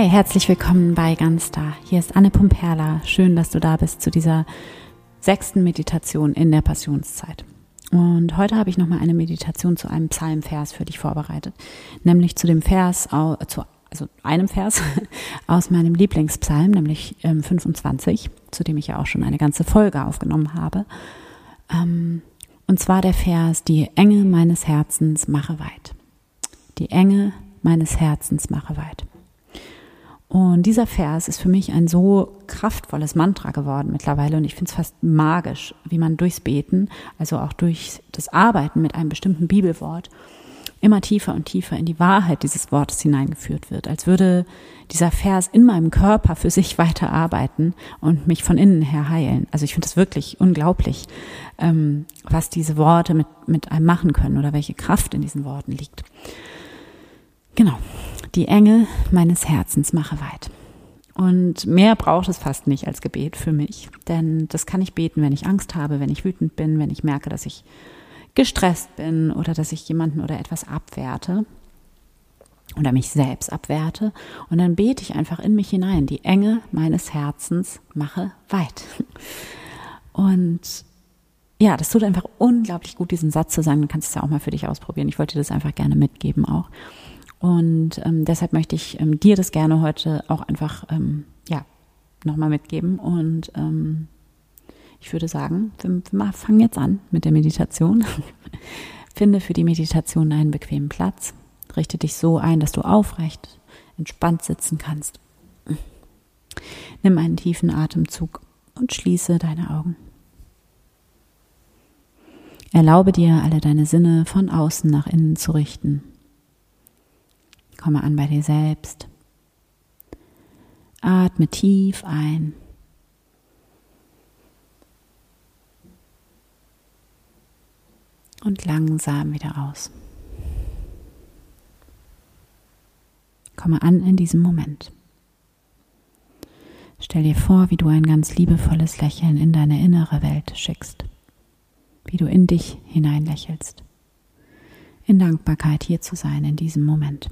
Hi, herzlich willkommen bei Ganz Da. Hier ist Anne Pumperla. Schön, dass du da bist zu dieser sechsten Meditation in der Passionszeit. Und heute habe ich nochmal eine Meditation zu einem Psalmvers für dich vorbereitet, nämlich zu dem Vers, zu, also einem Vers aus meinem Lieblingspsalm, nämlich 25, ähm, zu dem ich ja auch schon eine ganze Folge aufgenommen habe. Ähm, und zwar der Vers, die Enge meines Herzens mache weit. Die Enge meines Herzens mache weit. Und dieser Vers ist für mich ein so kraftvolles Mantra geworden mittlerweile und ich finde es fast magisch, wie man durchs Beten, also auch durch das Arbeiten mit einem bestimmten Bibelwort, immer tiefer und tiefer in die Wahrheit dieses Wortes hineingeführt wird, als würde dieser Vers in meinem Körper für sich weiter arbeiten und mich von innen her heilen. Also ich finde es wirklich unglaublich, ähm, was diese Worte mit, mit einem machen können oder welche Kraft in diesen Worten liegt. Genau, die Enge meines Herzens mache weit. Und mehr braucht es fast nicht als Gebet für mich, denn das kann ich beten, wenn ich Angst habe, wenn ich wütend bin, wenn ich merke, dass ich gestresst bin oder dass ich jemanden oder etwas abwerte oder mich selbst abwerte. Und dann bete ich einfach in mich hinein, die Enge meines Herzens mache weit. Und ja, das tut einfach unglaublich gut, diesen Satz zu sagen. Du kannst es ja auch mal für dich ausprobieren. Ich wollte dir das einfach gerne mitgeben auch. Und ähm, deshalb möchte ich ähm, dir das gerne heute auch einfach ähm, ja nochmal mitgeben. Und ähm, ich würde sagen, wir, wir fangen jetzt an mit der Meditation. Finde für die Meditation einen bequemen Platz. Richte dich so ein, dass du aufrecht, entspannt sitzen kannst. Nimm einen tiefen Atemzug und schließe deine Augen. Erlaube dir, alle deine Sinne von außen nach innen zu richten. Komme an bei dir selbst. Atme tief ein. Und langsam wieder aus. Komme an in diesem Moment. Stell dir vor, wie du ein ganz liebevolles Lächeln in deine innere Welt schickst, wie du in dich hineinlächelst, in Dankbarkeit hier zu sein in diesem Moment.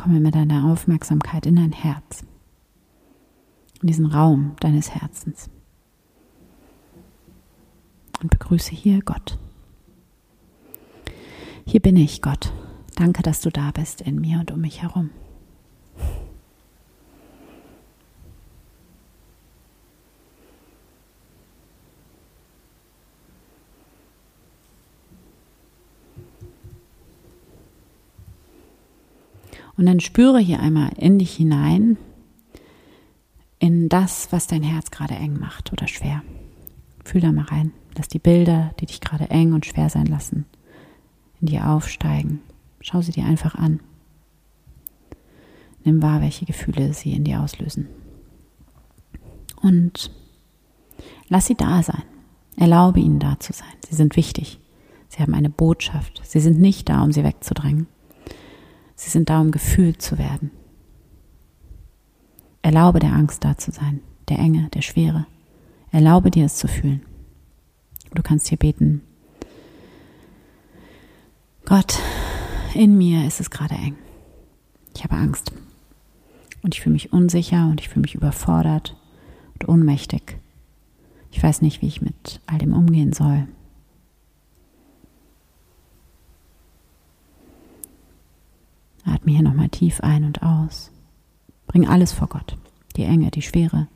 Komme mit deiner Aufmerksamkeit in dein Herz, in diesen Raum deines Herzens. Und begrüße hier Gott. Hier bin ich, Gott. Danke, dass du da bist in mir und um mich herum. Und dann spüre hier einmal in dich hinein, in das, was dein Herz gerade eng macht oder schwer. Fühl da mal rein. Lass die Bilder, die dich gerade eng und schwer sein lassen, in dir aufsteigen. Schau sie dir einfach an. Nimm wahr, welche Gefühle sie in dir auslösen. Und lass sie da sein. Erlaube ihnen da zu sein. Sie sind wichtig. Sie haben eine Botschaft. Sie sind nicht da, um sie wegzudrängen. Sie sind da, um gefühlt zu werden. Erlaube der Angst da zu sein, der Enge, der Schwere. Erlaube dir es zu fühlen. Du kannst hier beten. Gott, in mir ist es gerade eng. Ich habe Angst. Und ich fühle mich unsicher und ich fühle mich überfordert und ohnmächtig. Ich weiß nicht, wie ich mit all dem umgehen soll. Atme hier nochmal tief ein und aus. Bring alles vor Gott, die Enge, die Schwere.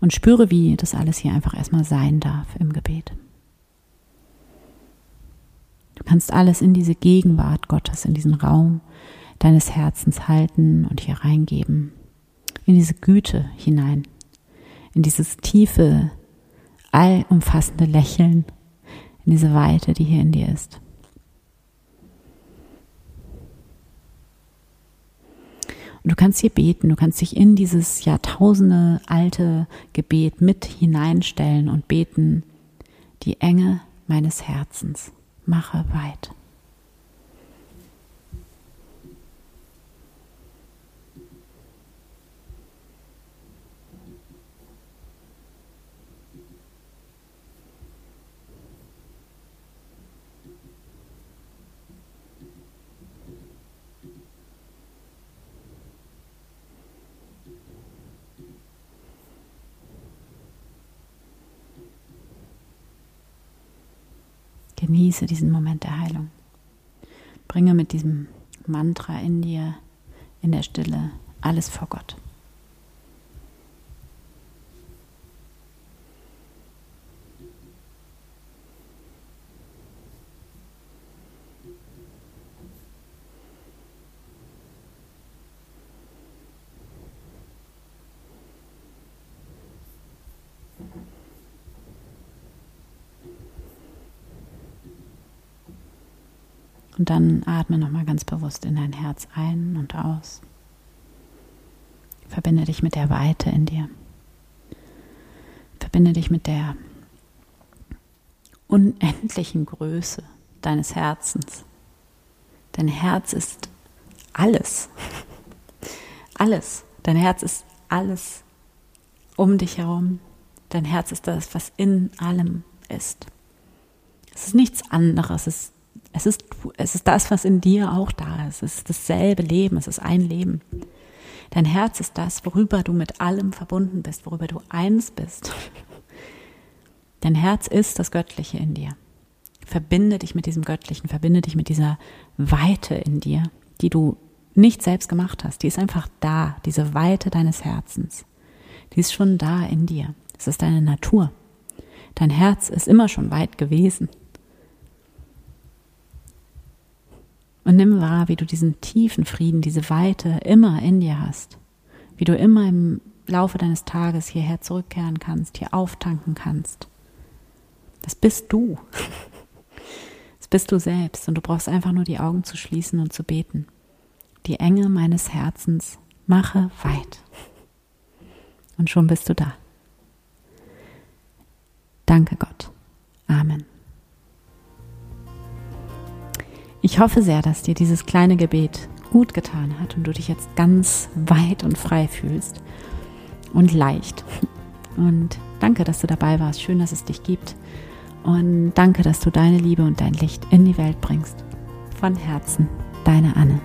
Und spüre, wie das alles hier einfach erstmal sein darf im Gebet. Du kannst alles in diese Gegenwart Gottes, in diesen Raum deines Herzens halten und hier reingeben. In diese Güte hinein. In dieses tiefe, allumfassende Lächeln. In diese Weite, die hier in dir ist. Und du kannst hier beten, du kannst dich in dieses Jahrtausende alte Gebet mit hineinstellen und beten, die Enge meines Herzens mache weit. Genieße diesen Moment der Heilung. Bringe mit diesem Mantra in dir, in der Stille, alles vor Gott. Und dann atme nochmal ganz bewusst in dein Herz ein und aus. Verbinde dich mit der Weite in dir. Verbinde dich mit der unendlichen Größe deines Herzens. Dein Herz ist alles. Alles. Dein Herz ist alles um dich herum. Dein Herz ist das, was in allem ist. Es ist nichts anderes. Es ist es ist, es ist das, was in dir auch da ist. Es ist dasselbe Leben, es ist ein Leben. Dein Herz ist das, worüber du mit allem verbunden bist, worüber du eins bist. Dein Herz ist das Göttliche in dir. Verbinde dich mit diesem Göttlichen, verbinde dich mit dieser Weite in dir, die du nicht selbst gemacht hast. Die ist einfach da, diese Weite deines Herzens. Die ist schon da in dir. Es ist deine Natur. Dein Herz ist immer schon weit gewesen. Und nimm wahr, wie du diesen tiefen Frieden, diese Weite immer in dir hast. Wie du immer im Laufe deines Tages hierher zurückkehren kannst, hier auftanken kannst. Das bist du. Das bist du selbst und du brauchst einfach nur die Augen zu schließen und zu beten. Die Enge meines Herzens mache weit. Und schon bist du da. Danke Gott. Amen. Ich hoffe sehr, dass dir dieses kleine Gebet gut getan hat und du dich jetzt ganz weit und frei fühlst und leicht. Und danke, dass du dabei warst. Schön, dass es dich gibt. Und danke, dass du deine Liebe und dein Licht in die Welt bringst. Von Herzen, deine Anne.